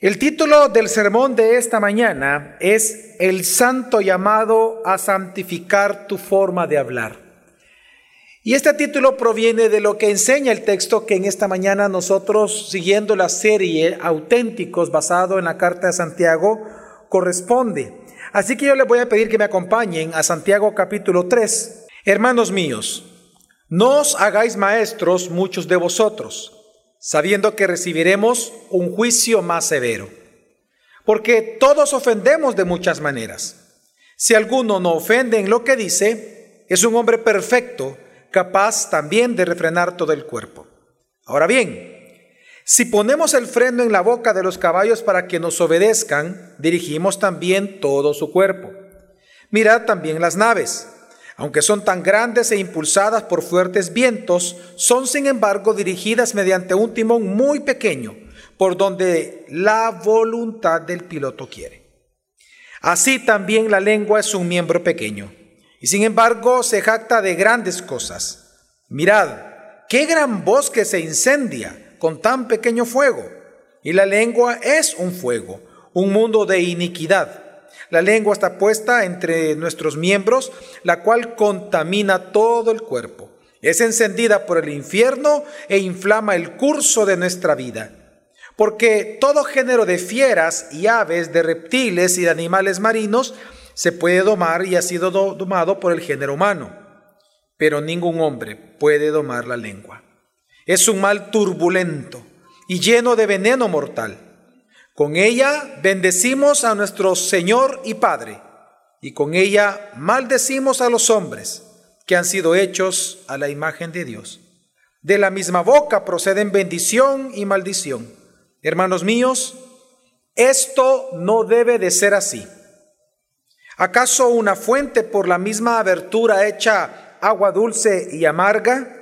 El título del sermón de esta mañana es El santo llamado a santificar tu forma de hablar. Y este título proviene de lo que enseña el texto que en esta mañana nosotros, siguiendo la serie Auténticos basado en la carta de Santiago, corresponde. Así que yo les voy a pedir que me acompañen a Santiago capítulo 3. Hermanos míos, no os hagáis maestros muchos de vosotros sabiendo que recibiremos un juicio más severo. Porque todos ofendemos de muchas maneras. Si alguno no ofende en lo que dice, es un hombre perfecto, capaz también de refrenar todo el cuerpo. Ahora bien, si ponemos el freno en la boca de los caballos para que nos obedezcan, dirigimos también todo su cuerpo. Mirad también las naves aunque son tan grandes e impulsadas por fuertes vientos, son sin embargo dirigidas mediante un timón muy pequeño, por donde la voluntad del piloto quiere. Así también la lengua es un miembro pequeño, y sin embargo se jacta de grandes cosas. Mirad, qué gran bosque se incendia con tan pequeño fuego, y la lengua es un fuego, un mundo de iniquidad. La lengua está puesta entre nuestros miembros, la cual contamina todo el cuerpo. Es encendida por el infierno e inflama el curso de nuestra vida. Porque todo género de fieras y aves, de reptiles y de animales marinos se puede domar y ha sido domado por el género humano. Pero ningún hombre puede domar la lengua. Es un mal turbulento y lleno de veneno mortal con ella bendecimos a nuestro Señor y Padre, y con ella maldecimos a los hombres que han sido hechos a la imagen de Dios. De la misma boca proceden bendición y maldición. Hermanos míos, esto no debe de ser así. ¿Acaso una fuente por la misma abertura hecha agua dulce y amarga?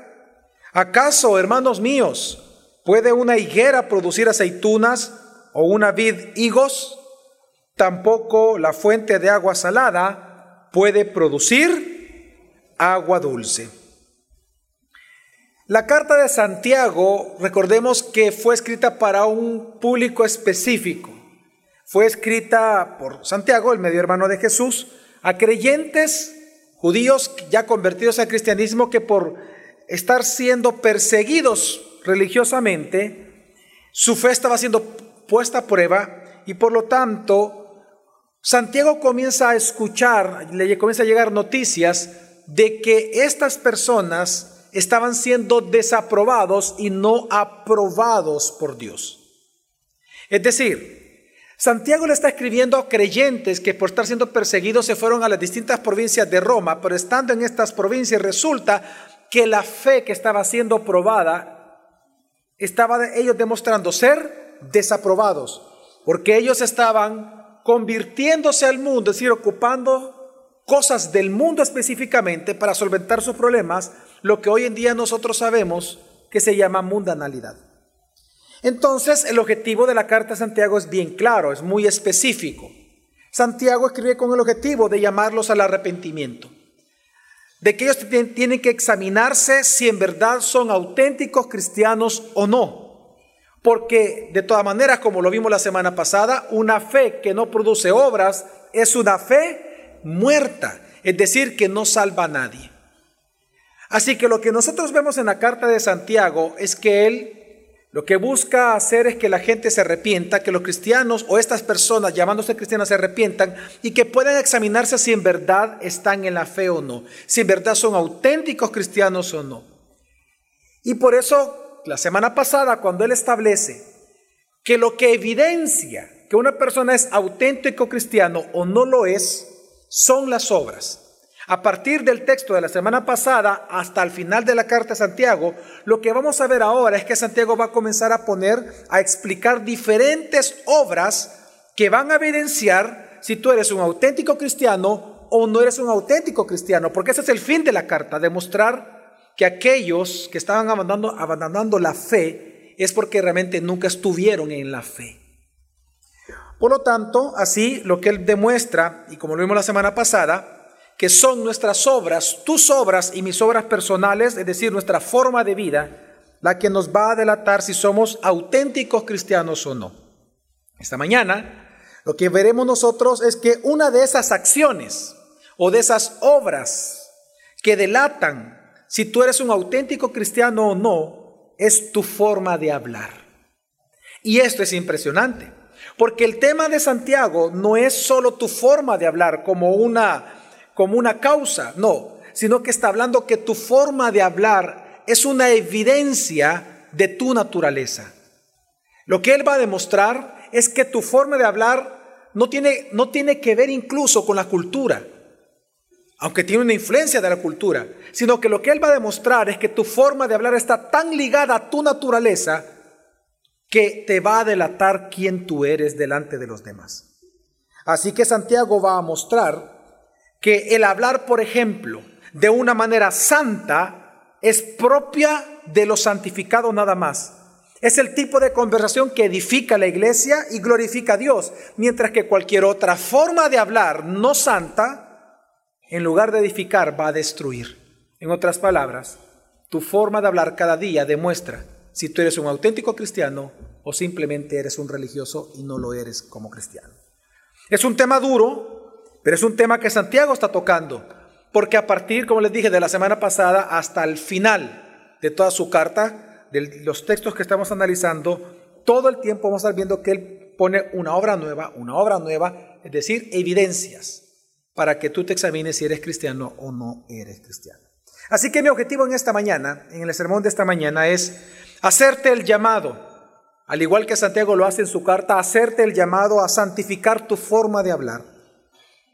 ¿Acaso, hermanos míos, puede una higuera producir aceitunas o una vid higos, tampoco la fuente de agua salada puede producir agua dulce. La carta de Santiago, recordemos que fue escrita para un público específico. Fue escrita por Santiago, el medio hermano de Jesús, a creyentes judíos ya convertidos al cristianismo que por estar siendo perseguidos religiosamente, su fe estaba siendo puesta a prueba y por lo tanto Santiago comienza a escuchar, le comienza a llegar noticias de que estas personas estaban siendo desaprobados y no aprobados por Dios. Es decir, Santiago le está escribiendo a creyentes que por estar siendo perseguidos se fueron a las distintas provincias de Roma, pero estando en estas provincias resulta que la fe que estaba siendo probada estaba ellos demostrando ser desaprobados, porque ellos estaban convirtiéndose al mundo, es decir, ocupando cosas del mundo específicamente para solventar sus problemas, lo que hoy en día nosotros sabemos que se llama mundanalidad. Entonces, el objetivo de la carta de Santiago es bien claro, es muy específico. Santiago escribe con el objetivo de llamarlos al arrepentimiento, de que ellos tienen que examinarse si en verdad son auténticos cristianos o no. Porque de todas maneras, como lo vimos la semana pasada, una fe que no produce obras es una fe muerta, es decir, que no salva a nadie. Así que lo que nosotros vemos en la carta de Santiago es que él lo que busca hacer es que la gente se arrepienta, que los cristianos o estas personas llamándose cristianas se arrepientan y que puedan examinarse si en verdad están en la fe o no, si en verdad son auténticos cristianos o no. Y por eso la semana pasada cuando él establece que lo que evidencia que una persona es auténtico cristiano o no lo es, son las obras. A partir del texto de la semana pasada hasta el final de la carta de Santiago, lo que vamos a ver ahora es que Santiago va a comenzar a poner, a explicar diferentes obras que van a evidenciar si tú eres un auténtico cristiano o no eres un auténtico cristiano, porque ese es el fin de la carta, demostrar que aquellos que estaban abandonando, la fe es porque realmente nunca estuvieron en la fe. Por lo tanto, así lo que él demuestra, y como lo vimos la semana pasada, que son nuestras obras, tus obras y mis obras personales, es decir, nuestra forma de vida, la que nos va a delatar si somos auténticos cristianos o no. Esta mañana lo que veremos nosotros es que una de esas acciones o de esas obras que delatan si tú eres un auténtico cristiano o no es tu forma de hablar. Y esto es impresionante, porque el tema de Santiago no es solo tu forma de hablar como una como una causa, no, sino que está hablando que tu forma de hablar es una evidencia de tu naturaleza. Lo que él va a demostrar es que tu forma de hablar no tiene, no tiene que ver incluso con la cultura, aunque tiene una influencia de la cultura, sino que lo que él va a demostrar es que tu forma de hablar está tan ligada a tu naturaleza que te va a delatar quién tú eres delante de los demás. Así que Santiago va a mostrar que el hablar, por ejemplo, de una manera santa es propia de lo santificado nada más. Es el tipo de conversación que edifica la iglesia y glorifica a Dios, mientras que cualquier otra forma de hablar no santa, en lugar de edificar, va a destruir. En otras palabras, tu forma de hablar cada día demuestra si tú eres un auténtico cristiano o simplemente eres un religioso y no lo eres como cristiano. Es un tema duro, pero es un tema que Santiago está tocando, porque a partir, como les dije, de la semana pasada hasta el final de toda su carta, de los textos que estamos analizando, todo el tiempo vamos a estar viendo que él pone una obra nueva, una obra nueva, es decir, evidencias para que tú te examines si eres cristiano o no eres cristiano. Así que mi objetivo en esta mañana, en el sermón de esta mañana, es hacerte el llamado, al igual que Santiago lo hace en su carta, hacerte el llamado a santificar tu forma de hablar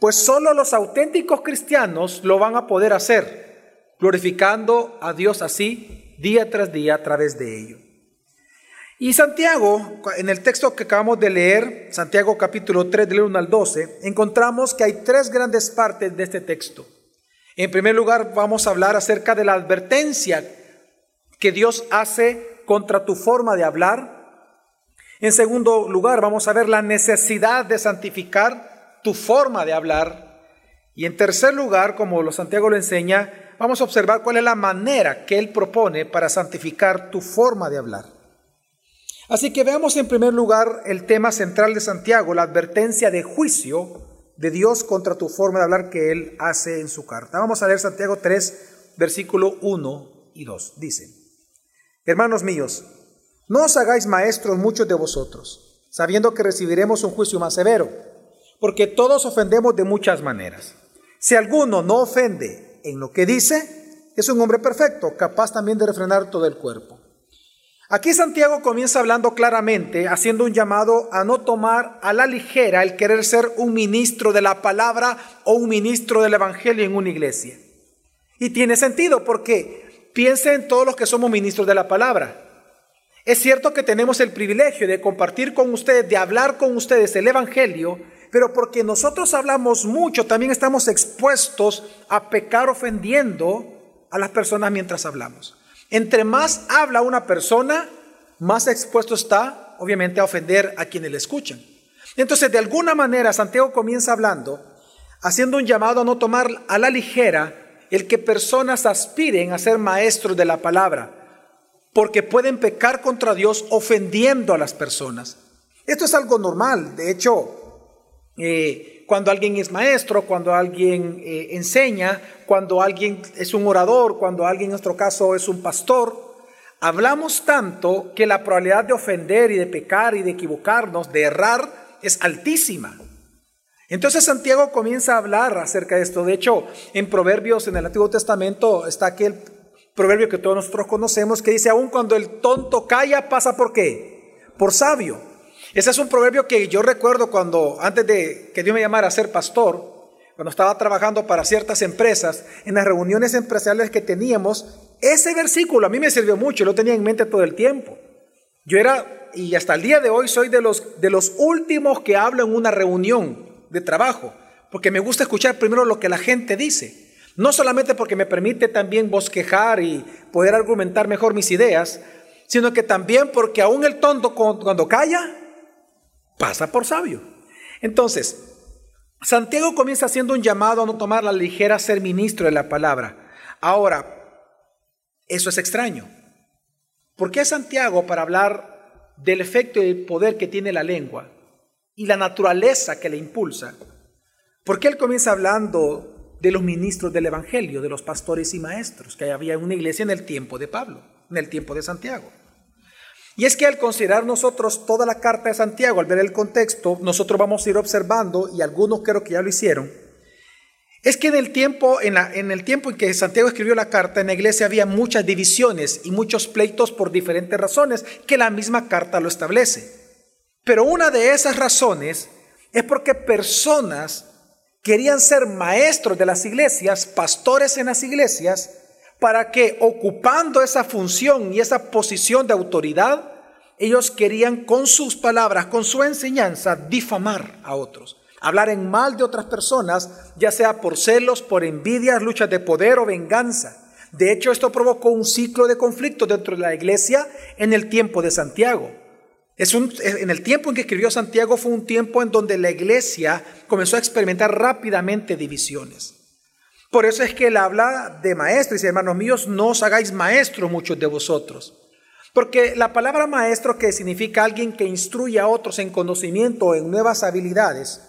pues solo los auténticos cristianos lo van a poder hacer, glorificando a Dios así día tras día a través de ello. Y Santiago, en el texto que acabamos de leer, Santiago capítulo 3, del 1 al 12, encontramos que hay tres grandes partes de este texto. En primer lugar, vamos a hablar acerca de la advertencia que Dios hace contra tu forma de hablar. En segundo lugar, vamos a ver la necesidad de santificar tu forma de hablar. Y en tercer lugar, como los Santiago lo enseña, vamos a observar cuál es la manera que él propone para santificar tu forma de hablar. Así que veamos en primer lugar el tema central de Santiago, la advertencia de juicio de Dios contra tu forma de hablar que él hace en su carta. Vamos a leer Santiago 3, versículo 1 y 2. Dice, hermanos míos, no os hagáis maestros muchos de vosotros, sabiendo que recibiremos un juicio más severo porque todos ofendemos de muchas maneras. Si alguno no ofende en lo que dice, es un hombre perfecto, capaz también de refrenar todo el cuerpo. Aquí Santiago comienza hablando claramente, haciendo un llamado a no tomar a la ligera el querer ser un ministro de la palabra o un ministro del Evangelio en una iglesia. Y tiene sentido porque piense en todos los que somos ministros de la palabra. Es cierto que tenemos el privilegio de compartir con ustedes, de hablar con ustedes el Evangelio, pero porque nosotros hablamos mucho, también estamos expuestos a pecar ofendiendo a las personas mientras hablamos. Entre más habla una persona, más expuesto está, obviamente, a ofender a quienes le escuchan. Entonces, de alguna manera, Santiago comienza hablando, haciendo un llamado a no tomar a la ligera el que personas aspiren a ser maestros de la palabra, porque pueden pecar contra Dios ofendiendo a las personas. Esto es algo normal. De hecho, eh, cuando alguien es maestro, cuando alguien eh, enseña, cuando alguien es un orador, cuando alguien en nuestro caso es un pastor, hablamos tanto que la probabilidad de ofender y de pecar y de equivocarnos, de errar, es altísima. Entonces Santiago comienza a hablar acerca de esto. De hecho, en Proverbios, en el Antiguo Testamento, está aquel proverbio que todos nosotros conocemos que dice, aun cuando el tonto calla, pasa por qué? Por sabio. Ese es un proverbio que yo recuerdo cuando, antes de que Dios me llamara a ser pastor, cuando estaba trabajando para ciertas empresas, en las reuniones empresariales que teníamos, ese versículo a mí me sirvió mucho, lo tenía en mente todo el tiempo. Yo era, y hasta el día de hoy soy de los, de los últimos que hablo en una reunión de trabajo, porque me gusta escuchar primero lo que la gente dice. No solamente porque me permite también bosquejar y poder argumentar mejor mis ideas, sino que también porque aún el tonto cuando calla, pasa por sabio. Entonces, Santiago comienza haciendo un llamado a no tomar la ligera ser ministro de la palabra. Ahora, eso es extraño. ¿Por qué Santiago, para hablar del efecto y el poder que tiene la lengua, y la naturaleza que le impulsa. Porque él comienza hablando de los ministros del Evangelio, de los pastores y maestros que había en una iglesia en el tiempo de Pablo, en el tiempo de Santiago. Y es que al considerar nosotros toda la carta de Santiago, al ver el contexto, nosotros vamos a ir observando, y algunos creo que ya lo hicieron, es que en el tiempo en, en, el tiempo en que Santiago escribió la carta, en la iglesia había muchas divisiones y muchos pleitos por diferentes razones que la misma carta lo establece. Pero una de esas razones es porque personas querían ser maestros de las iglesias, pastores en las iglesias, para que ocupando esa función y esa posición de autoridad, ellos querían con sus palabras, con su enseñanza, difamar a otros hablar en mal de otras personas, ya sea por celos, por envidias, luchas de poder o venganza. De hecho, esto provocó un ciclo de conflicto dentro de la iglesia en el tiempo de Santiago. Es un, en el tiempo en que escribió Santiago fue un tiempo en donde la iglesia comenzó a experimentar rápidamente divisiones. Por eso es que él habla de maestros y dice, hermanos míos, no os hagáis maestros muchos de vosotros. Porque la palabra maestro, que significa alguien que instruye a otros en conocimiento o en nuevas habilidades,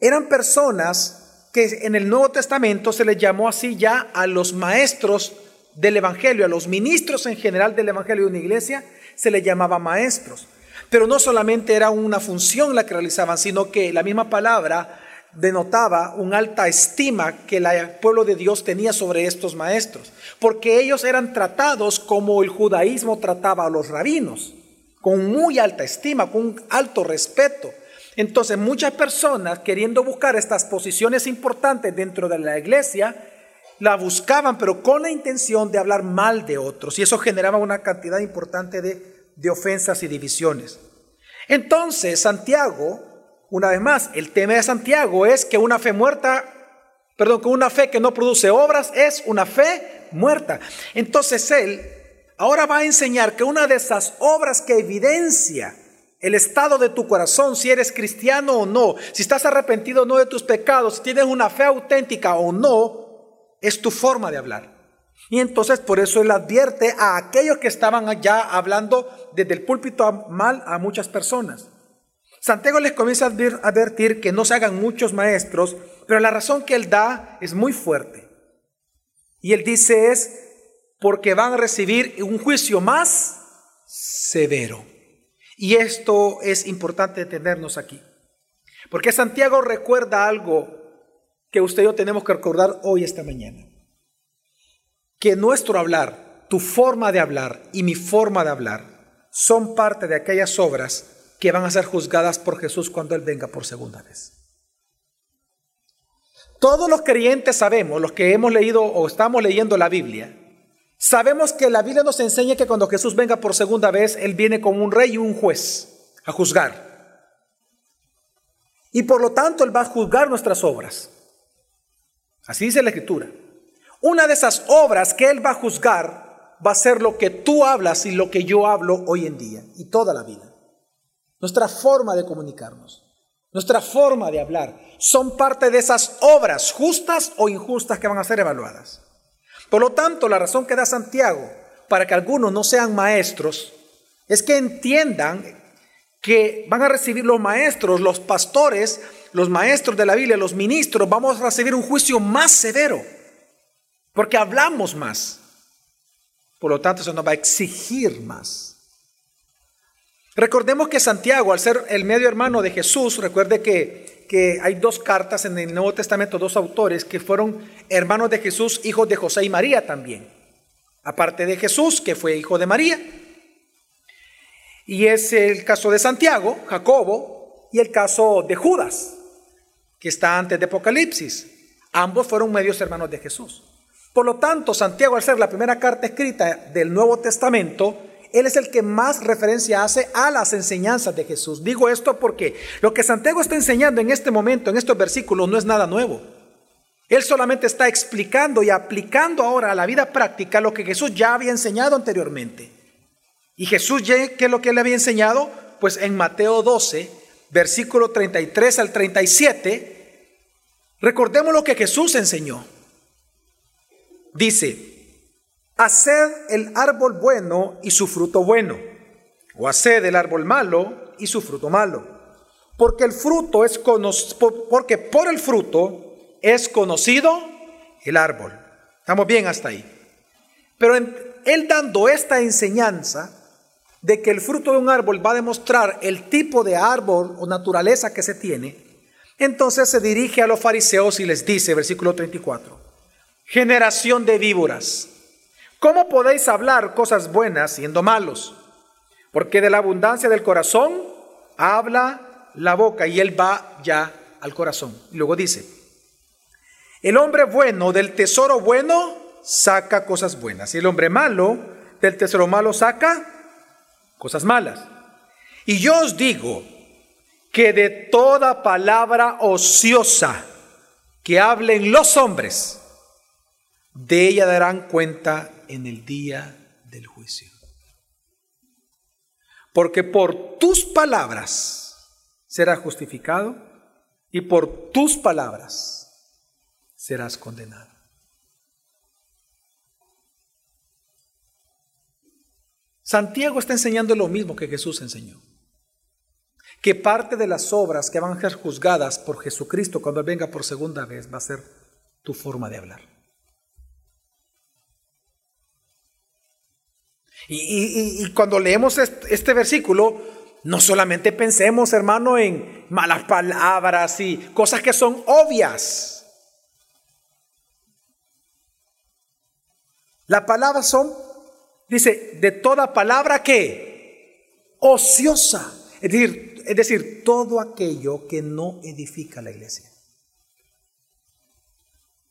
eran personas que en el Nuevo Testamento se les llamó así ya a los maestros del Evangelio, a los ministros en general del Evangelio de una iglesia, se les llamaba maestros. Pero no solamente era una función la que realizaban, sino que la misma palabra denotaba una alta estima que el pueblo de Dios tenía sobre estos maestros, porque ellos eran tratados como el judaísmo trataba a los rabinos, con muy alta estima, con un alto respeto. Entonces muchas personas queriendo buscar estas posiciones importantes dentro de la iglesia, la buscaban, pero con la intención de hablar mal de otros. Y eso generaba una cantidad importante de, de ofensas y divisiones. Entonces, Santiago, una vez más, el tema de Santiago es que una fe muerta, perdón, que una fe que no produce obras es una fe muerta. Entonces él ahora va a enseñar que una de esas obras que evidencia el estado de tu corazón, si eres cristiano o no, si estás arrepentido o no de tus pecados, si tienes una fe auténtica o no, es tu forma de hablar. Y entonces por eso él advierte a aquellos que estaban allá hablando desde el púlpito mal a muchas personas. Santiago les comienza a advertir que no se hagan muchos maestros, pero la razón que él da es muy fuerte. Y él dice es porque van a recibir un juicio más severo. Y esto es importante tenernos aquí. Porque Santiago recuerda algo que usted y yo tenemos que recordar hoy, esta mañana. Que nuestro hablar, tu forma de hablar y mi forma de hablar son parte de aquellas obras que van a ser juzgadas por Jesús cuando Él venga por segunda vez. Todos los creyentes sabemos, los que hemos leído o estamos leyendo la Biblia, Sabemos que la Biblia nos enseña que cuando Jesús venga por segunda vez, Él viene como un rey y un juez a juzgar. Y por lo tanto Él va a juzgar nuestras obras. Así dice la Escritura. Una de esas obras que Él va a juzgar va a ser lo que tú hablas y lo que yo hablo hoy en día y toda la vida. Nuestra forma de comunicarnos, nuestra forma de hablar, son parte de esas obras justas o injustas que van a ser evaluadas. Por lo tanto, la razón que da Santiago para que algunos no sean maestros es que entiendan que van a recibir los maestros, los pastores, los maestros de la Biblia, los ministros, vamos a recibir un juicio más severo, porque hablamos más. Por lo tanto, eso nos va a exigir más. Recordemos que Santiago, al ser el medio hermano de Jesús, recuerde que que hay dos cartas en el Nuevo Testamento, dos autores que fueron hermanos de Jesús, hijos de José y María también. Aparte de Jesús, que fue hijo de María. Y es el caso de Santiago, Jacobo, y el caso de Judas, que está antes de Apocalipsis. Ambos fueron medios hermanos de Jesús. Por lo tanto, Santiago, al ser la primera carta escrita del Nuevo Testamento, él es el que más referencia hace a las enseñanzas de Jesús. Digo esto porque lo que Santiago está enseñando en este momento, en estos versículos, no es nada nuevo. Él solamente está explicando y aplicando ahora a la vida práctica lo que Jesús ya había enseñado anteriormente. Y Jesús, ¿qué es lo que él había enseñado? Pues en Mateo 12, versículo 33 al 37, recordemos lo que Jesús enseñó. Dice, Haced el árbol bueno y su fruto bueno, o haced el árbol malo y su fruto malo. porque el fruto es porque por el fruto es conocido el árbol. Estamos bien hasta ahí. Pero él dando esta enseñanza de que el fruto de un árbol va a demostrar el tipo de árbol o naturaleza que se tiene, entonces se dirige a los fariseos y les dice, versículo 34, generación de víboras, ¿cómo podéis hablar cosas buenas siendo malos? Porque de la abundancia del corazón habla la boca y él va ya al corazón. Y luego dice, el hombre bueno del tesoro bueno saca cosas buenas y el hombre malo del tesoro malo saca cosas malas. Y yo os digo que de toda palabra ociosa que hablen los hombres, de ella darán cuenta en el día del juicio. Porque por tus palabras serás justificado y por tus palabras serás condenado. Santiago está enseñando lo mismo que Jesús enseñó. Que parte de las obras que van a ser juzgadas por Jesucristo cuando venga por segunda vez va a ser tu forma de hablar. Y, cuando leemos este, versículo, no solamente pensemos, hermano, en malas palabras y cosas que son obvias. Las palabras son, dice, de toda palabra que ociosa. Es decir, es decir, todo aquello que no edifica la iglesia.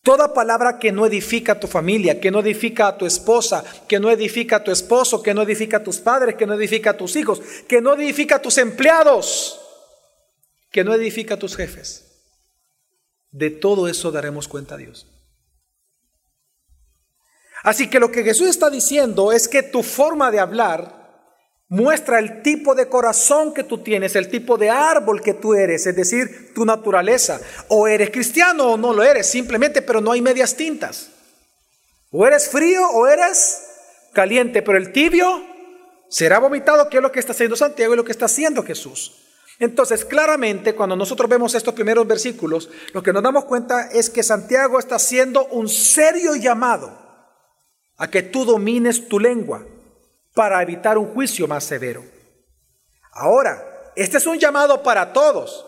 Toda palabra que no edifica a tu familia, que no edifica a tu esposa, que no edifica a tu esposo, que no edifica a tus padres, que no edifica a tus hijos, que no edifica a tus empleados, que no edifica a tus jefes. De todo eso daremos cuenta a Dios. Así que lo que Jesús está diciendo es que tu forma de hablar muestra el tipo de corazón que tú tienes, el tipo de árbol que tú eres, es decir, tu naturaleza. O eres cristiano o no lo eres, simplemente, pero no hay medias tintas. O eres frío o eres caliente, pero el tibio será vomitado, que es lo que está haciendo Santiago y lo que está haciendo Jesús. Entonces, claramente, cuando nosotros vemos estos primeros versículos, lo que nos damos cuenta es que Santiago está haciendo un serio llamado a que tú domines tu lengua para evitar un juicio más severo. Ahora, este es un llamado para todos,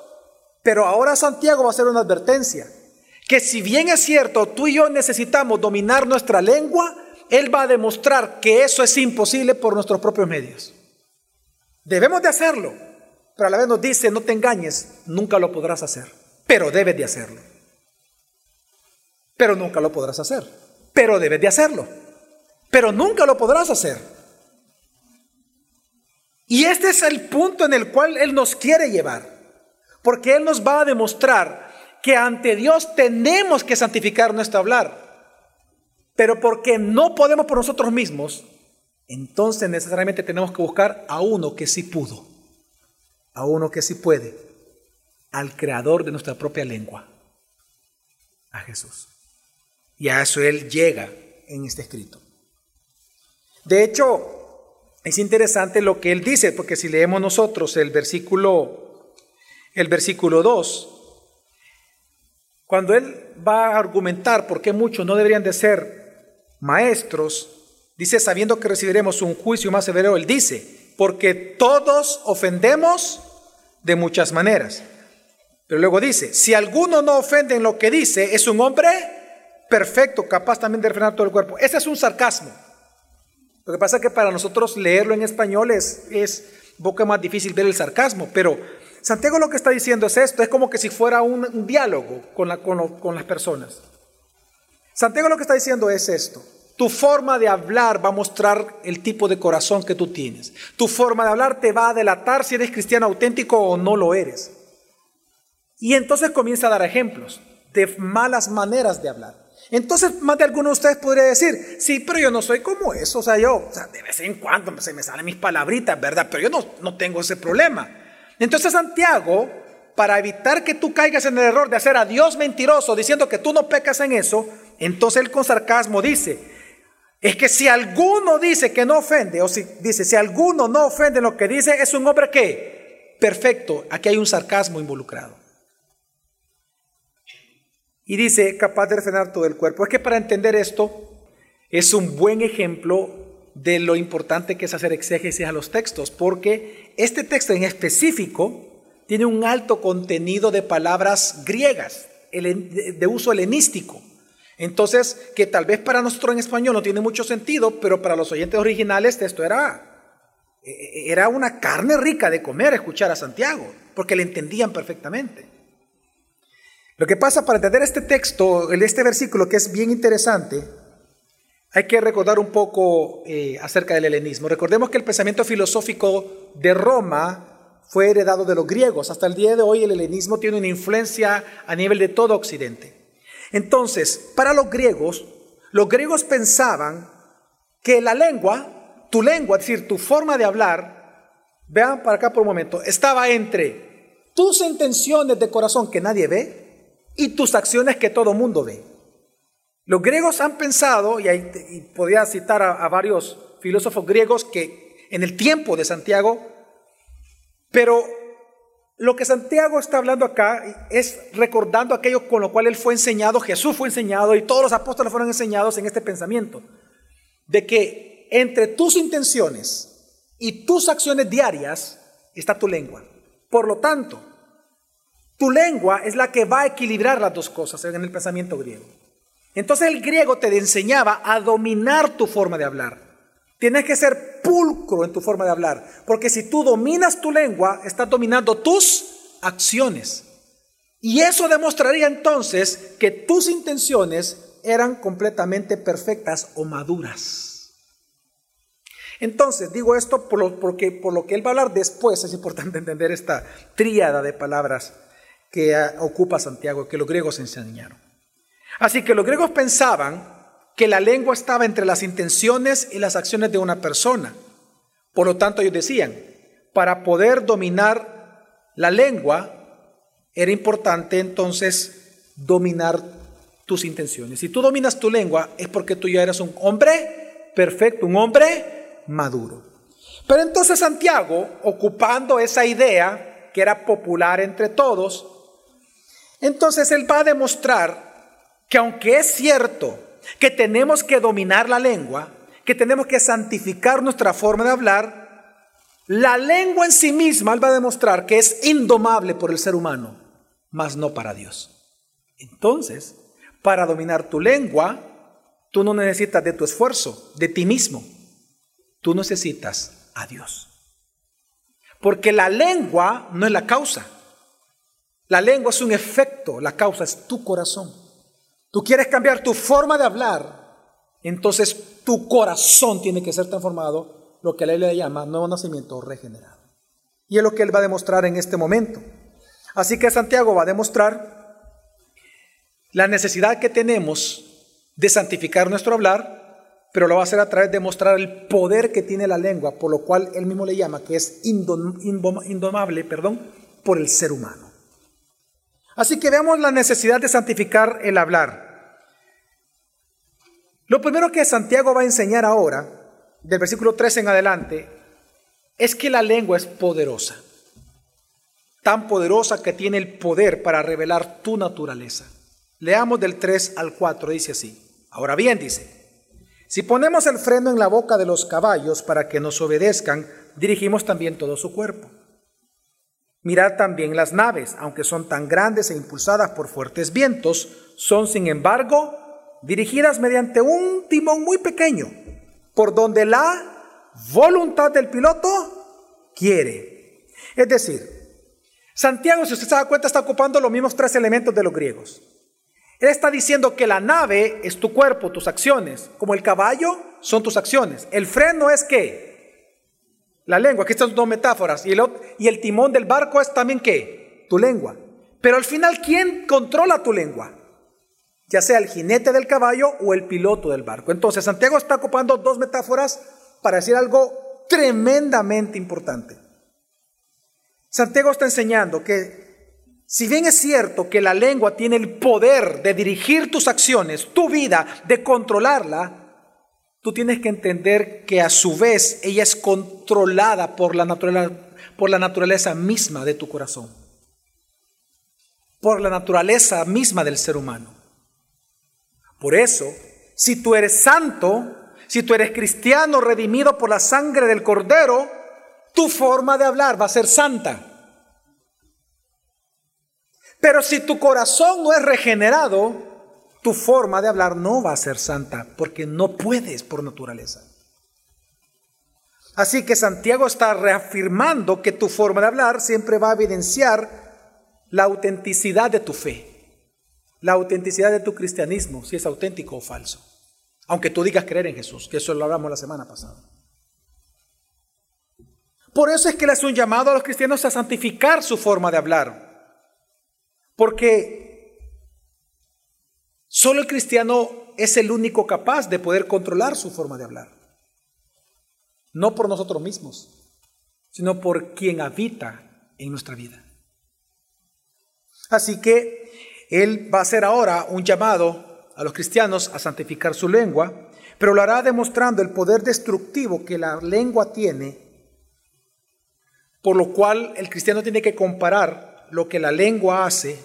pero ahora Santiago va a hacer una advertencia, que si bien es cierto, tú y yo necesitamos dominar nuestra lengua, Él va a demostrar que eso es imposible por nuestros propios medios. Debemos de hacerlo, pero a la vez nos dice, no te engañes, nunca lo podrás hacer, pero debes de hacerlo. Pero nunca lo podrás hacer, pero debes de hacerlo, pero nunca lo podrás hacer. Y este es el punto en el cual Él nos quiere llevar, porque Él nos va a demostrar que ante Dios tenemos que santificar nuestro hablar, pero porque no podemos por nosotros mismos, entonces necesariamente tenemos que buscar a uno que sí pudo, a uno que sí puede, al creador de nuestra propia lengua, a Jesús. Y a eso Él llega en este escrito. De hecho, es interesante lo que él dice, porque si leemos nosotros el versículo, el versículo 2, cuando él va a argumentar por qué muchos no deberían de ser maestros, dice, sabiendo que recibiremos un juicio más severo, él dice, porque todos ofendemos de muchas maneras. Pero luego dice, si alguno no ofende en lo que dice, es un hombre perfecto, capaz también de refrenar todo el cuerpo. Ese es un sarcasmo. Lo que pasa es que para nosotros leerlo en español es, es un poco más difícil ver el sarcasmo, pero Santiago lo que está diciendo es esto, es como que si fuera un, diálogo con, con las personas. Santiago lo que está diciendo es esto. Tu forma de hablar va a mostrar el tipo de corazón que tú tienes. Tu forma de hablar te va a delatar si eres cristiano auténtico o no lo eres. Y entonces comienza a dar ejemplos de malas maneras de hablar. Entonces, más de alguno de ustedes podría decir, sí, pero yo no soy como eso, o sea, yo, de vez en cuando se me salen mis palabritas, ¿verdad? Pero yo no, no tengo ese problema. Entonces, Santiago, para evitar que tú caigas en el error de hacer a Dios mentiroso diciendo que tú no pecas en eso, entonces él con sarcasmo dice, es que si alguno dice que no ofende, o si dice, si alguno no ofende en lo que dice, es un hombre que perfecto, aquí hay un sarcasmo involucrado. Y dice, capaz de refrenar todo el cuerpo. Es que para entender esto es un buen ejemplo de lo importante que es hacer exégesis a los textos, porque este texto en específico tiene un alto contenido de palabras griegas, de uso helenístico. Entonces, que tal vez para nosotros en español no tiene mucho sentido, pero para los oyentes originales esto era, e, e, era una carne rica de comer escuchar a Santiago, porque le entendían perfectamente. Lo que pasa para entender este texto, este versículo que es bien interesante, hay que recordar un poco eh, acerca del helenismo. Recordemos que el pensamiento filosófico de Roma fue heredado de los griegos. Hasta el día de hoy el helenismo tiene una influencia a nivel de todo Occidente. Entonces, para los griegos, los griegos pensaban que la lengua, tu lengua, es decir, tu forma de hablar, vean para acá por un momento, estaba entre tus intenciones de corazón que nadie ve y tus acciones que todo mundo ve. Los griegos han pensado, y, y podía citar a varios filósofos griegos que en el tiempo de Santiago, pero lo que Santiago está hablando acá es recordando aquello con lo cual él fue enseñado, Jesús fue enseñado y todos los apóstoles fueron enseñados en este pensamiento, de que entre tus intenciones y tus acciones diarias está tu lengua. Por lo tanto, tu lengua es la que va a equilibrar las dos cosas en el pensamiento griego. Entonces el griego te enseñaba a dominar tu forma de hablar. Tienes que ser pulcro en tu forma de hablar, porque si tú dominas tu lengua, estás dominando tus acciones. Y eso demostraría entonces que tus intenciones eran completamente perfectas o maduras. Entonces, digo esto por lo, porque por lo que él va a hablar después, es importante entender esta tríada de palabras que ah, ocupa Santiago, que los griegos enseñaron. Así que los griegos pensaban que la lengua estaba entre las intenciones y las acciones de una persona. Por lo tanto, ellos decían, para poder dominar la lengua, era importante entonces dominar tus intenciones. Si tú dominas tu lengua, es porque tú ya eres un hombre perfecto, un hombre maduro. Pero entonces Santiago, ocupando esa idea que era popular entre todos, entonces él va a demostrar que aunque es cierto que tenemos que dominar la lengua, que tenemos que santificar nuestra forma de hablar, la lengua en sí misma va a demostrar que es indomable por el ser humano, mas no para Dios. Entonces, para dominar tu lengua, tú no necesitas de tu esfuerzo, de ti mismo. Tú necesitas a Dios. Porque la lengua no es la causa. La lengua es un efecto, la causa es tu corazón. Tú quieres cambiar tu forma de hablar, entonces tu corazón tiene que ser transformado, lo que la le llama nuevo nacimiento regenerado. Y es lo que él va a demostrar en este momento. Así que Santiago va a demostrar la necesidad que tenemos de santificar nuestro hablar, pero lo va a hacer a través de mostrar el poder que tiene la lengua, por lo cual él mismo le llama que es indomable, perdón, por el ser humano. Así que veamos la necesidad de santificar el hablar. Lo primero que Santiago va a enseñar ahora, del versículo 3 en adelante, es que la lengua es poderosa. Tan poderosa que tiene el poder para revelar tu naturaleza. Leamos del 3 al 4, dice así. Ahora bien, dice, si ponemos el freno en la boca de los caballos para que nos obedezcan, dirigimos también todo su cuerpo. Mirad también las naves, aunque son tan grandes e impulsadas por fuertes vientos, son sin embargo dirigidas mediante un timón muy pequeño, por donde la voluntad del piloto quiere. Es decir, Santiago, si usted se da cuenta, está ocupando los mismos tres elementos de los griegos. Él está diciendo que la nave es tu cuerpo, tus acciones, como el caballo son tus acciones. El freno es que la lengua, aquí están dos metáforas. Y el, y el timón del barco es también qué? Tu lengua. Pero al final, ¿quién controla tu lengua? Ya sea el jinete del caballo o el piloto del barco. Entonces, Santiago está ocupando dos metáforas para decir algo tremendamente importante. Santiago está enseñando que si bien es cierto que la lengua tiene el poder de dirigir tus acciones, tu vida, de controlarla, tú tienes que entender que a su vez ella es controlada por la naturaleza, por la naturaleza misma de tu corazón, por la naturaleza misma del ser humano. Por eso, si tú eres santo, si tú eres cristiano redimido por la sangre del cordero, tu forma de hablar va a ser santa. Pero si tu corazón no es regenerado, tu forma de hablar no va a ser santa, porque no puedes por naturaleza. Así que Santiago está reafirmando que tu forma de hablar siempre va a evidenciar la autenticidad de tu fe, la autenticidad de tu cristianismo, si es auténtico o falso. Aunque tú digas creer en Jesús, que eso lo hablamos la semana pasada. Por eso es que le hace un llamado a los cristianos a santificar su forma de hablar. Porque solo el cristiano es el único capaz de poder controlar su forma de hablar no por nosotros mismos, sino por quien habita en nuestra vida. Así que Él va a hacer ahora un llamado a los cristianos a santificar su lengua, pero lo hará demostrando el poder destructivo que la lengua tiene, por lo cual el cristiano tiene que comparar lo que la lengua hace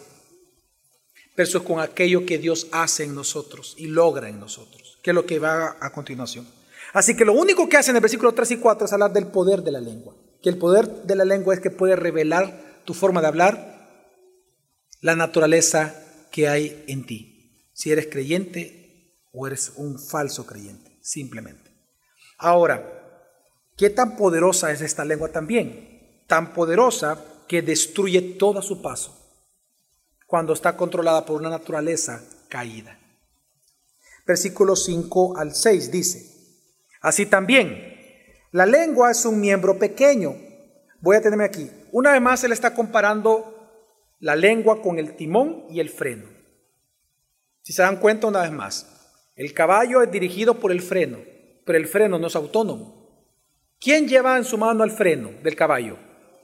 versus con aquello que Dios hace en nosotros y logra en nosotros, que es lo que va a continuación. Así que lo único que hace en el versículo 3 y 4 es hablar del poder de la lengua. Que el poder de la lengua es que puede revelar tu forma de hablar, la naturaleza que hay en ti. Si eres creyente o eres un falso creyente, simplemente. Ahora, ¿qué tan poderosa es esta lengua también? Tan poderosa que destruye todo su paso cuando está controlada por una naturaleza caída. Versículo 5 al 6 dice, Así también, la lengua es un miembro pequeño. Voy a tenerme aquí. Una vez más, él está comparando la lengua con el timón y el freno. Si se dan cuenta una vez más, el caballo es dirigido por el freno, pero el freno no es autónomo. ¿Quién lleva en su mano el freno del caballo?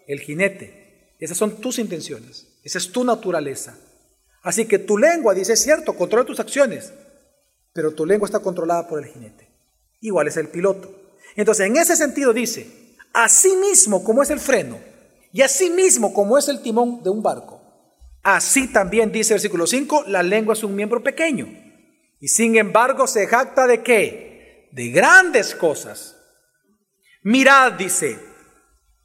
El jinete. Esas son tus intenciones, esa es tu naturaleza. Así que tu lengua, dice, es cierto, controla tus acciones, pero tu lengua está controlada por el jinete igual es el piloto. Entonces, en ese sentido dice, así mismo como es el freno y así mismo como es el timón de un barco, así también dice el versículo 5, la lengua es un miembro pequeño y sin embargo se jacta de qué? De grandes cosas. Mirad, dice,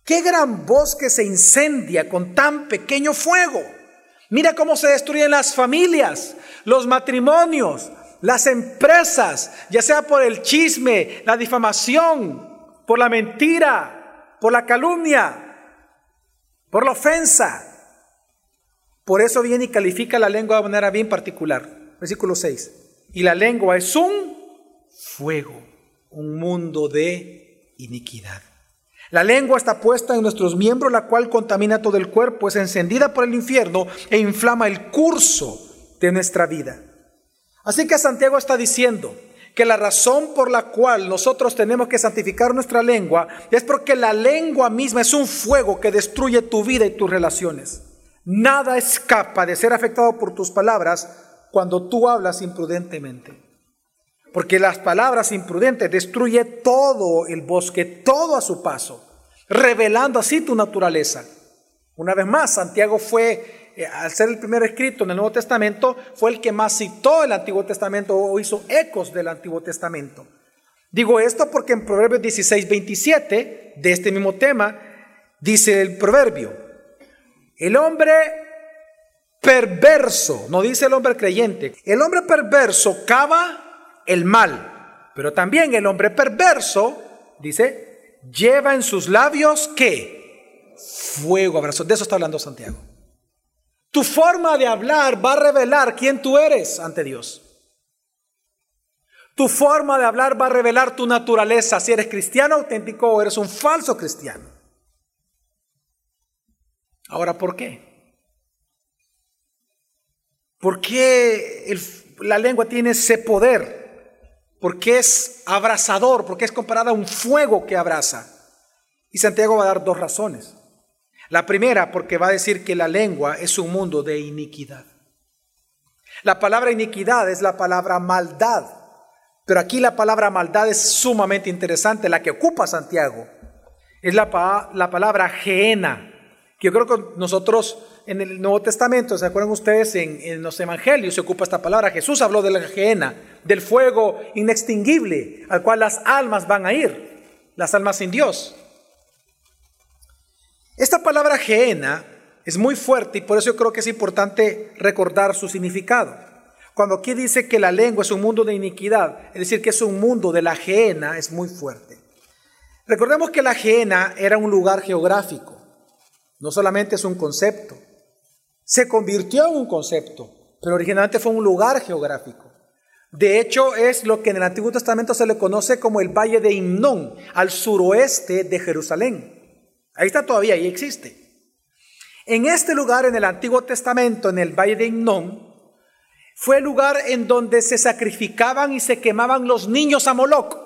qué gran bosque se incendia con tan pequeño fuego. Mira cómo se destruyen las familias, los matrimonios, las empresas, ya sea por el chisme, la difamación, por la mentira, por la calumnia, por la ofensa. Por eso viene y califica la lengua de manera bien particular. Versículo 6. Y la lengua es un fuego, un mundo de iniquidad. La lengua está puesta en nuestros miembros, la cual contamina todo el cuerpo, es encendida por el infierno e inflama el curso de nuestra vida. Así que Santiago está diciendo que la razón por la cual nosotros tenemos que santificar nuestra lengua es porque la lengua misma es un fuego que destruye tu vida y tus relaciones. Nada escapa de ser afectado por tus palabras cuando tú hablas imprudentemente. Porque las palabras imprudentes destruye todo el bosque, todo a su paso, revelando así tu naturaleza. Una vez más, Santiago fue eh, al ser el primer escrito en el Nuevo Testamento, fue el que más citó el Antiguo Testamento o hizo ecos del Antiguo Testamento. Digo esto porque en Proverbios 16, 27, de este mismo tema, dice el proverbio, el hombre perverso, no dice el hombre creyente, el hombre perverso cava el mal, pero también el hombre perverso, dice, lleva en sus labios qué? Fuego, abrazo. De eso está hablando Santiago. Tu forma de hablar va a revelar quién tú eres ante Dios. Tu forma de hablar va a revelar tu naturaleza, si eres cristiano auténtico o eres un falso cristiano. Ahora, ¿por qué? ¿Por qué la lengua tiene ese poder? Porque es abrasador, porque es comparada a un fuego que abraza. Y Santiago va a dar dos razones. La primera, porque va a decir que la lengua es un mundo de iniquidad. La palabra iniquidad es la palabra maldad, pero aquí la palabra maldad es sumamente interesante, la que ocupa Santiago. es la, la palabra geena, que yo creo que nosotros en el Nuevo Testamento, ¿se acuerdan ustedes? En, los Evangelios se ocupa esta palabra. Jesús habló de la geena, del fuego inextinguible al cual las almas van a ir, las almas sin Dios. Esta palabra geena es muy fuerte y por eso yo creo que es importante recordar su significado. Cuando aquí dice que la lengua es un mundo de iniquidad, es decir, que es un mundo de la geena, es muy fuerte. Recordemos que la geena era un lugar geográfico, no solamente es un concepto, se convirtió en un concepto, pero originalmente fue un lugar geográfico. De hecho, es lo que en el Antiguo Testamento se le conoce como el Valle de Himnón, al suroeste de Jerusalén. Ahí está todavía, ahí existe. En este lugar, en el Antiguo Testamento, en el Valle de Himnón, fue el lugar en donde se sacrificaban y se quemaban los niños a Moloch.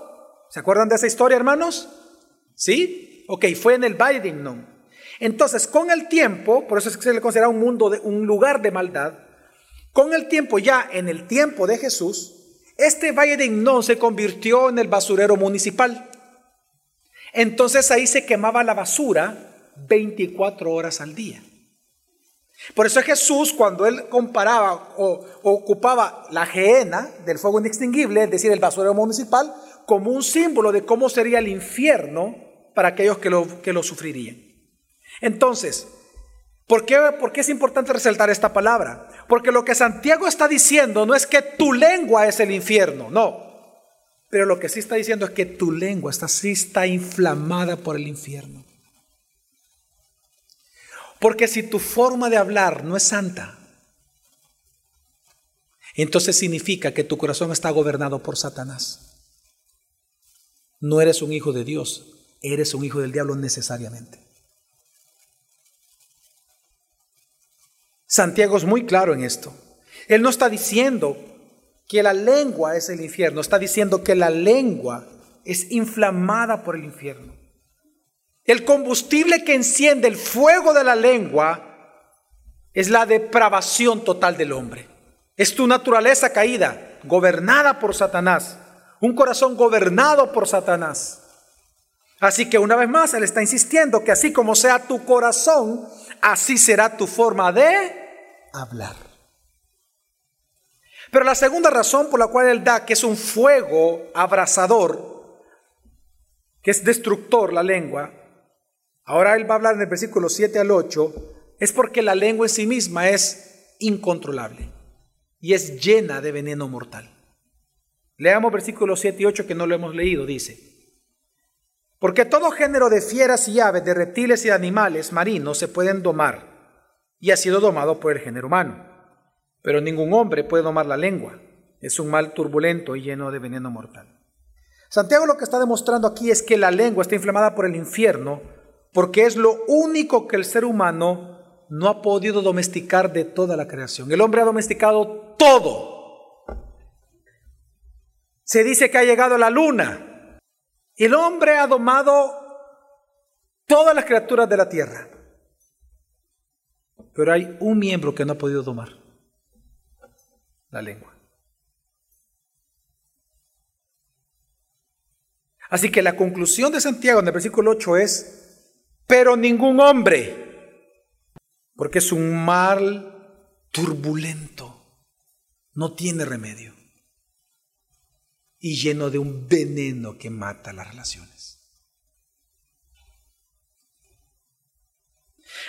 ¿Se acuerdan de esa historia, hermanos? ¿Sí? Ok, fue en el Valle de Himnón. Entonces, con el tiempo, por eso es que se le considera un mundo, de, un lugar de maldad, con el tiempo, ya en el tiempo de Jesús, este valle de Innón se convirtió en el basurero municipal. Entonces ahí se quemaba la basura 24 horas al día. Por eso Jesús, cuando él comparaba o, ocupaba la gehenna del fuego inextinguible, es decir, el basurero municipal, como un símbolo de cómo sería el infierno para aquellos que lo, que lo sufrirían. Entonces, ¿por qué, ¿por qué es importante resaltar esta palabra? Porque lo que Santiago está diciendo no es que tu lengua es el infierno, no. Pero lo que sí está diciendo es que tu lengua está, sí está inflamada por el infierno. Porque si tu forma de hablar no es santa, entonces significa que tu corazón está gobernado por Satanás. No eres un hijo de Dios, eres un hijo del diablo necesariamente. Santiago es muy claro en esto. Él no está diciendo que la lengua es el infierno, está diciendo que la lengua es inflamada por el infierno. El combustible que enciende el fuego de la lengua es la depravación total del hombre. Es tu naturaleza caída, gobernada por Satanás, un corazón gobernado por Satanás. Así que una vez más Él está insistiendo que así como sea tu corazón, así será tu forma de hablar. Pero la segunda razón por la cual Él da que es un fuego abrasador, que es destructor la lengua, ahora Él va a hablar en el versículo 7 al 8, es porque la lengua en sí misma es incontrolable y es llena de veneno mortal. Leamos versículos 7 y 8 que no lo hemos leído, dice. Porque todo género de fieras y aves, de reptiles y de animales marinos se pueden domar, y ha sido domado por el género humano. Pero ningún hombre puede domar la lengua. Es un mal turbulento y lleno de veneno mortal. Santiago lo que está demostrando aquí es que la lengua está inflamada por el infierno, porque es lo único que el ser humano no ha podido domesticar de toda la creación. El hombre ha domesticado todo. Se dice que ha llegado a la luna, el hombre ha domado todas las criaturas de la tierra. Pero hay un miembro que no ha podido domar, la lengua. Así que la conclusión de Santiago en el versículo 8 es, pero ningún hombre, porque es un mal turbulento, no tiene remedio y lleno de un veneno que mata las relaciones.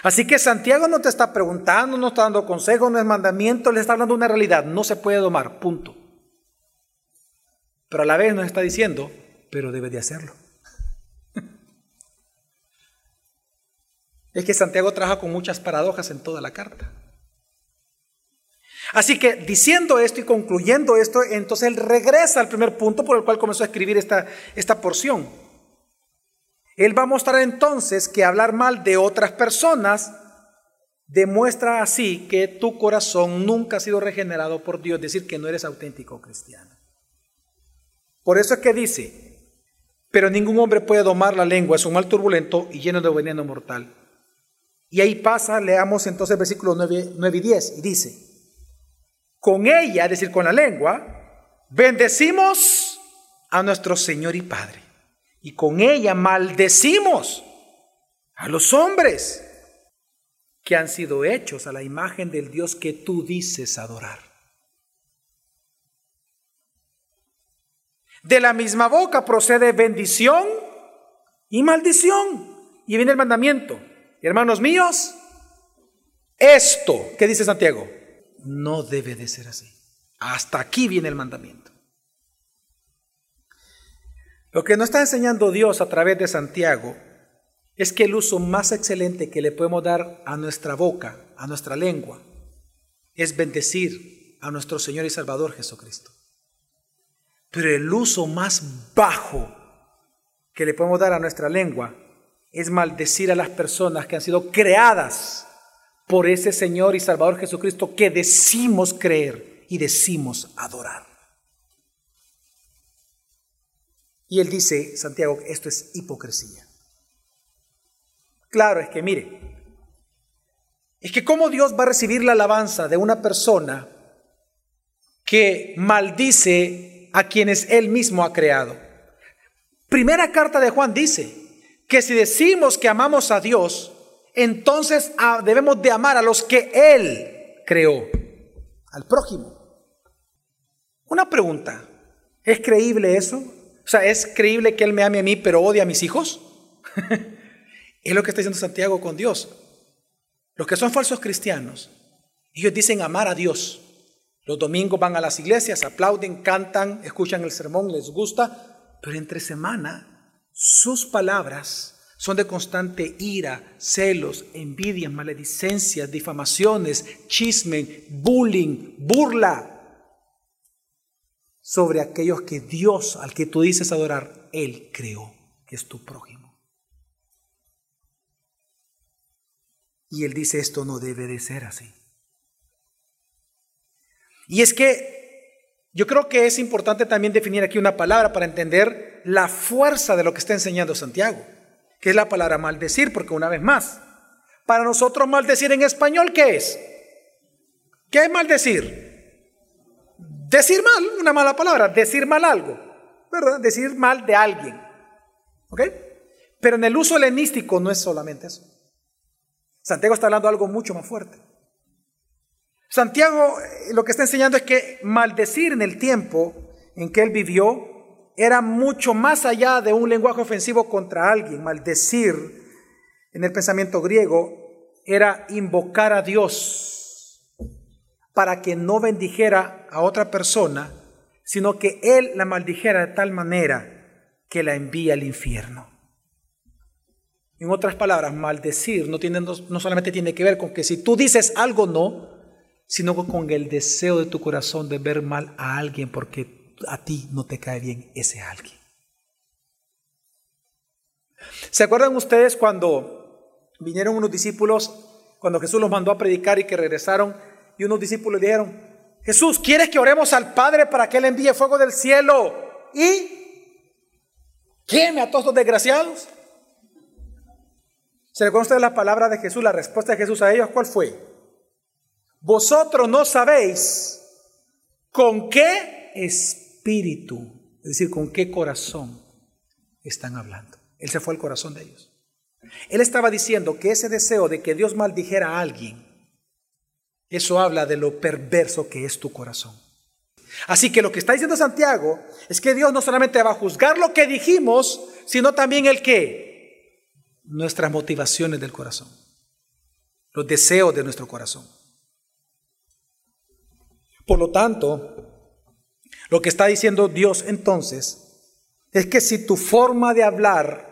Así que Santiago no te está preguntando, no está dando consejo, no es mandamiento, le está hablando una realidad, no se puede domar, punto. Pero a la vez nos está diciendo, pero debe de hacerlo. es que Santiago trabaja con muchas paradojas en toda la carta. Así que diciendo esto y concluyendo esto, entonces él regresa al primer punto por el cual comenzó a escribir esta, esta porción. Él va a mostrar entonces que hablar mal de otras personas demuestra así que tu corazón nunca ha sido regenerado por Dios, es decir, que no eres auténtico cristiano. Por eso es que dice, pero ningún hombre puede domar la lengua, es un mal turbulento y lleno de veneno mortal. Y ahí pasa, leamos entonces el versículo 9, 9 y 10, y dice, con ella, es decir, con la lengua, bendecimos a nuestro Señor y Padre. Y con ella maldecimos a los hombres que han sido hechos a la imagen del Dios que tú dices adorar. De la misma boca procede bendición y maldición. Y viene el mandamiento. Hermanos míos, esto, ¿qué dice Santiago? No debe de ser así. Hasta aquí viene el mandamiento. Lo que nos está enseñando Dios a través de Santiago es que el uso más excelente que le podemos dar a nuestra boca, a nuestra lengua, es bendecir a nuestro Señor y Salvador Jesucristo. Pero el uso más bajo que le podemos dar a nuestra lengua es maldecir a las personas que han sido creadas por ese Señor y Salvador Jesucristo que decimos creer y decimos adorar. Y él dice, Santiago, esto es hipocresía. Claro, es que mire, es que cómo Dios va a recibir la alabanza de una persona que maldice a quienes Él mismo ha creado. Primera carta de Juan dice que si decimos que amamos a Dios, entonces ah, debemos de amar a los que Él creó, al prójimo. Una pregunta, ¿es creíble eso? O sea, ¿es creíble que Él me ame a mí pero odia a mis hijos? Es lo que está diciendo Santiago con Dios. Los que son falsos cristianos, ellos dicen amar a Dios. Los domingos van a las iglesias, aplauden, cantan, escuchan el sermón, les gusta, pero entre semana sus palabras son de constante ira, celos, envidia, maledicencias, difamaciones, chisme, bullying, burla sobre aquellos que Dios, al que tú dices adorar, Él creó, que es tu prójimo. Y él dice, esto no debe de ser así. Y es que yo creo que es importante también definir aquí una palabra para entender la fuerza de lo que está enseñando Santiago, que es la palabra maldecir, porque una vez más, para nosotros maldecir en español, ¿qué es? ¿Qué es maldecir? Decir mal, una mala palabra, decir mal algo, ¿verdad? Decir mal de alguien. ¿Ok? Pero en el uso helenístico no es solamente eso. Santiago está hablando de algo mucho más fuerte. Santiago eh, lo que está enseñando es que maldecir en el tiempo en que él vivió era mucho más allá de un lenguaje ofensivo contra alguien. Maldecir en el pensamiento griego era invocar a Dios para que no bendijera a otra persona, sino que él la maldijera de tal manera que la envía al infierno. En otras palabras, maldecir no, tiene, no, solamente tiene que ver con que si tú dices algo no, sino con el deseo de tu corazón de ver mal a alguien porque a ti no te cae bien ese alguien. ¿Se acuerdan ustedes cuando vinieron unos discípulos, cuando Jesús los mandó a predicar y que regresaron y unos discípulos dijeron, Jesús, ¿quieres que oremos al Padre para que Él envíe fuego del cielo y queme a todos los desgraciados? ¿Se le conoce la palabra de Jesús, la respuesta de Jesús a ellos? ¿Cuál fue? Vosotros no sabéis con qué espíritu, es decir, con qué corazón están hablando. Él se fue al corazón de ellos. Él estaba diciendo que ese deseo de que Dios maldijera a alguien, eso habla de lo perverso que es tu corazón. Así que lo que está diciendo Santiago es que Dios no solamente va a juzgar lo que dijimos, sino también el que nuestras motivaciones del corazón, los deseos de nuestro corazón. Por lo tanto, lo que está diciendo Dios entonces es que si tu forma de hablar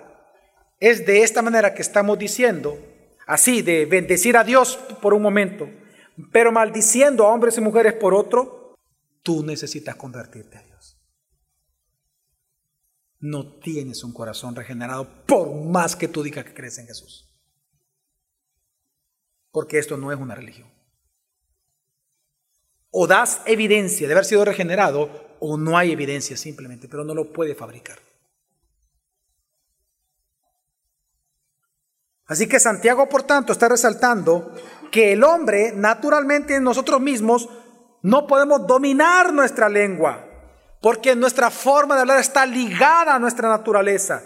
es de esta manera que estamos diciendo, así de bendecir a Dios por un momento, pero maldiciendo a hombres y mujeres por otro, tú necesitas convertirte a Dios no tienes un corazón regenerado por más que tú digas que crees en Jesús. Porque esto no es una religión. O das evidencia de haber sido regenerado o no hay evidencia simplemente, pero no lo puede fabricar. Así que Santiago, por tanto, está resaltando que el hombre, naturalmente, nosotros mismos, no podemos dominar nuestra lengua porque nuestra forma de hablar está ligada a nuestra naturaleza.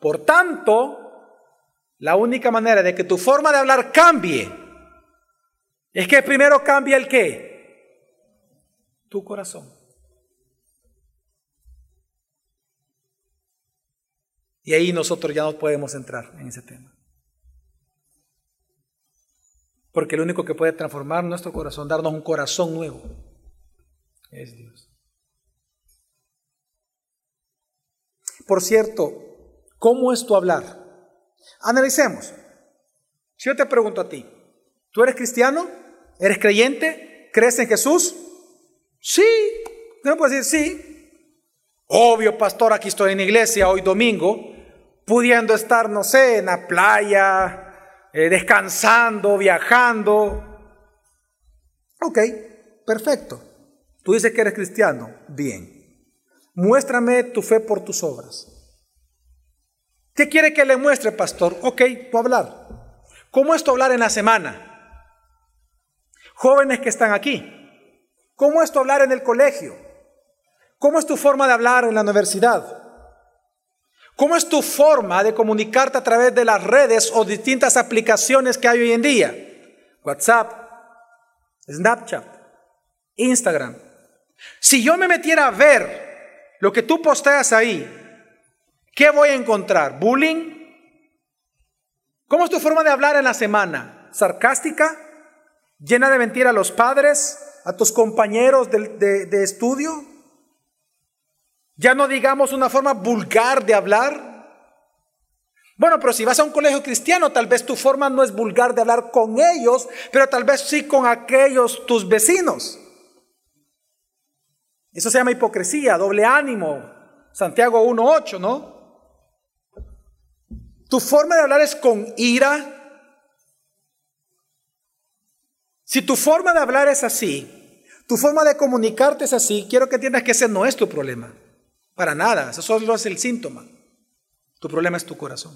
Por tanto, la única manera de que tu forma de hablar cambie es que primero cambie el qué? Tu corazón. Y ahí nosotros ya no podemos entrar en ese tema. Porque el único que puede transformar nuestro corazón, darnos un corazón nuevo, es Dios. Por cierto, ¿cómo es tu hablar? Analicemos. Si yo te pregunto a ti, ¿tú eres cristiano? ¿Eres creyente? ¿Crees en Jesús? Sí. No puedes decir sí. Obvio, pastor, aquí estoy en iglesia hoy domingo, pudiendo estar, no sé, en la playa, eh, descansando, viajando. Ok, perfecto. Tú dices que eres cristiano. Bien. Muéstrame tu fe por tus obras. ¿Qué quiere que le muestre, pastor? Ok, tu hablar. ¿Cómo es tu hablar en la semana? Jóvenes que están aquí. ¿Cómo es tu hablar en el colegio? ¿Cómo es tu forma de hablar en la universidad? ¿Cómo es tu forma de comunicarte a través de las redes o distintas aplicaciones que hay hoy en día? WhatsApp, Snapchat, Instagram. Si yo me metiera a ver lo que tú posteas ahí, ¿qué voy a encontrar? ¿Bullying? ¿Cómo es tu forma de hablar en la semana? ¿Sarcástica? ¿Llena de mentira a los padres? ¿A tus compañeros de, de estudio? Ya no digamos una forma vulgar de hablar. Bueno, pero si vas a un colegio cristiano, tal vez tu forma no es vulgar de hablar con ellos, pero tal vez sí con aquellos tus vecinos. Eso se llama hipocresía, doble ánimo. Santiago 1.8, ¿no? Tu forma de hablar es con ira. Si tu forma de hablar es así, tu forma de comunicarte es así, quiero que entiendas que ese no es tu problema. Para nada, eso solo es el síntoma. Tu problema es tu corazón.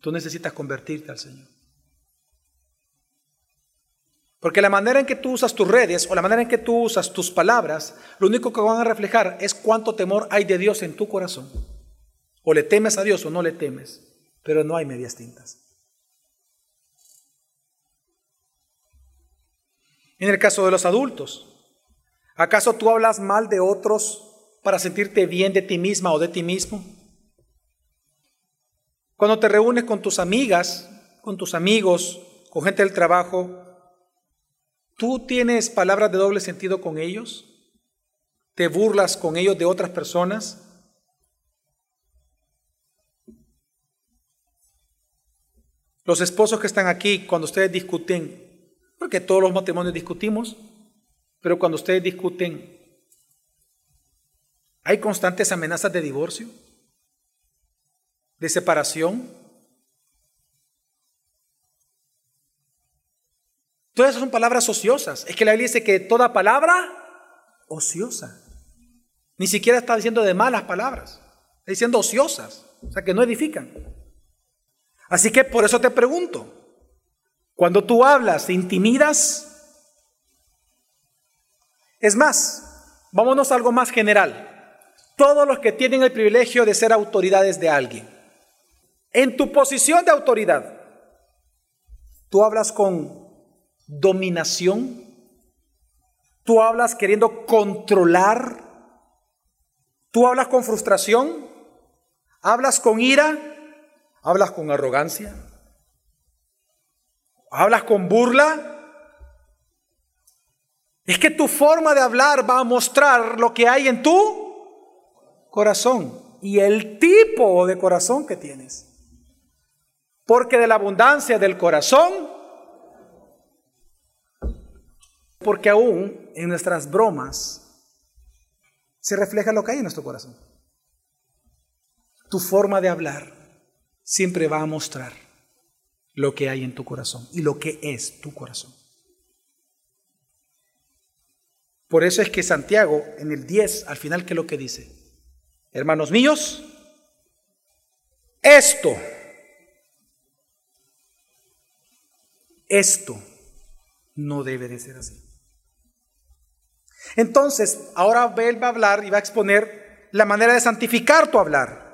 Tú necesitas convertirte al Señor. Porque la manera en que tú usas tus redes o la manera en que tú usas tus palabras, lo único que van a reflejar es cuánto temor hay de Dios en tu corazón. O le temes a Dios o no le temes, pero no hay medias tintas. En el caso de los adultos, ¿acaso tú hablas mal de otros para sentirte bien de ti misma o de ti mismo? Cuando te reúnes con tus amigas, con tus amigos, con gente del trabajo, ¿Tú tienes palabras de doble sentido con ellos? ¿Te burlas con ellos de otras personas? Los esposos que están aquí, cuando ustedes discuten, porque todos los matrimonios discutimos, pero cuando ustedes discuten, ¿hay constantes amenazas de divorcio? ¿De separación? Todas esas son palabras ociosas. Es que la Biblia dice que toda palabra ociosa. Ni siquiera está diciendo de malas palabras. Está diciendo ociosas. O sea, que no edifican. Así que por eso te pregunto. Cuando tú hablas, ¿te intimidas? Es más, vámonos a algo más general. Todos los que tienen el privilegio de ser autoridades de alguien. En tu posición de autoridad, tú hablas con dominación. Tú hablas queriendo controlar. Tú hablas con frustración. Hablas con ira. Hablas con arrogancia. Hablas con burla. Es que tu forma de hablar va a mostrar lo que hay en tu corazón y el tipo de corazón que tienes. Porque de la abundancia del corazón porque aún en nuestras bromas se refleja lo que hay en nuestro corazón. Tu forma de hablar siempre va a mostrar lo que hay en tu corazón y lo que es tu corazón. Por eso es que Santiago en el 10, al final, ¿qué es lo que dice? Hermanos míos, esto, esto no debe de ser así. Entonces, ahora él va a hablar y va a exponer la manera de santificar tu hablar.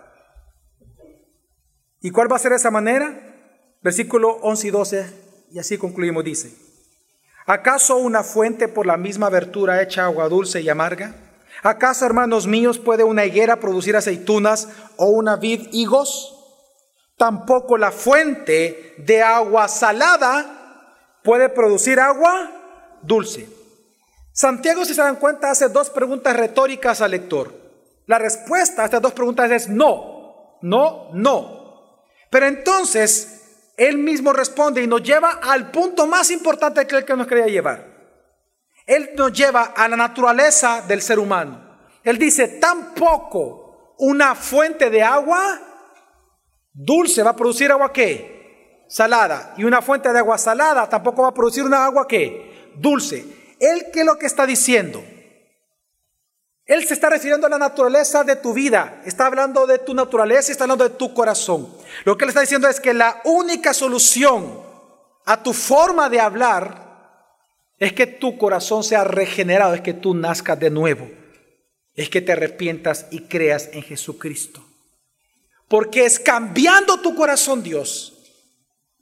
¿Y cuál va a ser esa manera? Versículo 11 y 12, y así concluimos, dice, ¿acaso una fuente por la misma abertura echa agua dulce y amarga? ¿Acaso, hermanos míos, puede una higuera producir aceitunas o una vid higos? Tampoco la fuente de agua salada puede producir agua dulce. Santiago, si se dan cuenta, hace dos preguntas retóricas al lector. La respuesta a estas dos preguntas es no, no, no. Pero entonces, él mismo responde y nos lleva al punto más importante que él que nos quería llevar. Él nos lleva a la naturaleza del ser humano. Él dice, tampoco una fuente de agua dulce va a producir agua qué? Salada. Y una fuente de agua salada tampoco va a producir una agua qué? Dulce. Él qué es lo que está diciendo? Él se está refiriendo a la naturaleza de tu vida, está hablando de tu naturaleza está hablando de tu corazón. Lo que él está diciendo es que la única solución a tu forma de hablar es que tu corazón sea regenerado, es que tú nazcas de nuevo, es que te arrepientas y creas en Jesucristo. Porque es cambiando tu corazón, Dios,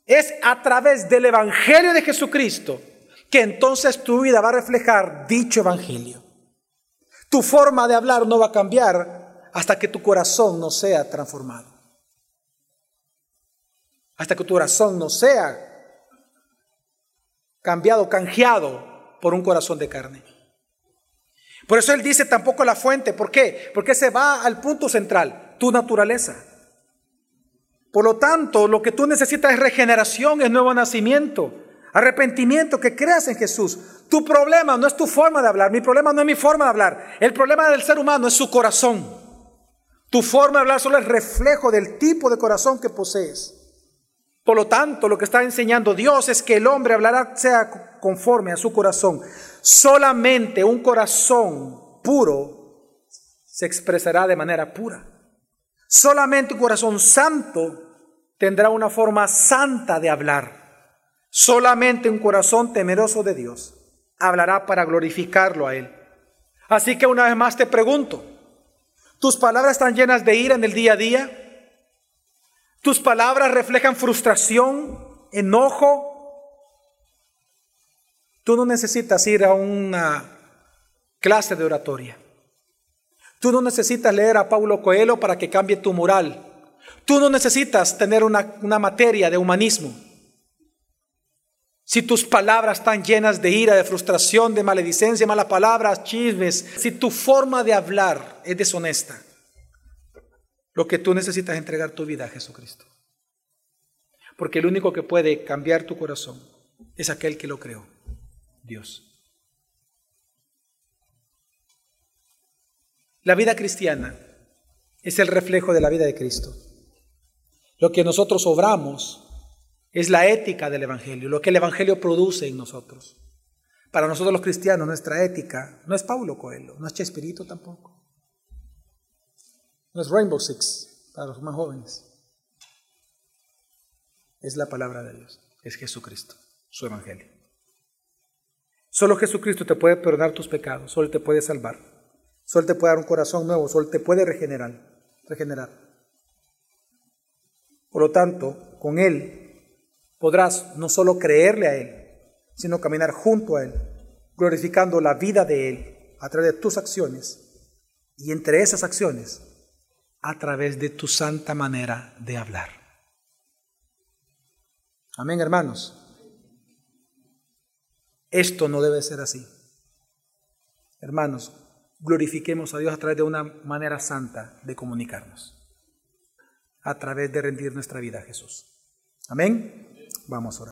es a través del Evangelio de Jesucristo que entonces tu vida va a reflejar dicho Evangelio. Tu forma de hablar no va a cambiar hasta que tu corazón no sea transformado. Hasta que tu corazón no sea cambiado, canjeado por un corazón de carne. Por eso él dice tampoco la fuente. ¿Por qué? Porque se va al punto central, tu naturaleza. Por lo tanto, lo que tú necesitas es regeneración, es nuevo nacimiento, arrepentimiento, que creas en Jesús. Tu problema no es tu forma de hablar, mi problema no es mi forma de hablar. El problema del ser humano es su corazón. Tu forma de hablar solo es reflejo del tipo de corazón que posees. Por lo tanto, lo que está enseñando Dios es que el hombre hablará sea conforme a su corazón. Solamente un corazón puro se expresará de manera pura. Solamente un corazón santo tendrá una forma santa de hablar. Solamente un corazón temeroso de Dios hablará para glorificarlo a Él. Así que una vez más te pregunto, ¿tus palabras están llenas de ira en el día a día? Tus palabras reflejan frustración, enojo. Tú no necesitas ir a una clase de oratoria. Tú no necesitas leer a Paulo Coelho para que cambie tu moral. Tú no necesitas tener una, una materia de humanismo. Si tus palabras están llenas de ira, de frustración, de maledicencia, malas palabras, chismes, si tu forma de hablar es deshonesta, lo que tú necesitas es entregar tu vida a Jesucristo. Porque el único que puede cambiar tu corazón es aquel que lo creó, Dios. La vida cristiana es el reflejo de la vida de Cristo. Lo que nosotros obramos es la ética del Evangelio, lo que el Evangelio produce en nosotros. Para nosotros los cristianos, nuestra ética no es Paulo Coelho, no es Chespirito tampoco. No es Rainbow Six para los más jóvenes. Es la palabra de Dios, es Jesucristo, su evangelio. Solo Jesucristo te puede perdonar tus pecados, solo te puede salvar, solo te puede dar un corazón nuevo, solo te puede regenerar, regenerar. Por lo tanto, con Él podrás no solo creerle a Él, sino caminar junto a Él, glorificando la vida de Él a través de tus acciones y entre esas acciones a través de tu santa manera de hablar. Amén, hermanos. Esto no debe ser así. Hermanos, glorifiquemos a Dios a través de una manera santa de comunicarnos, a través de rendir nuestra vida a Jesús. Amén. Vamos a orar.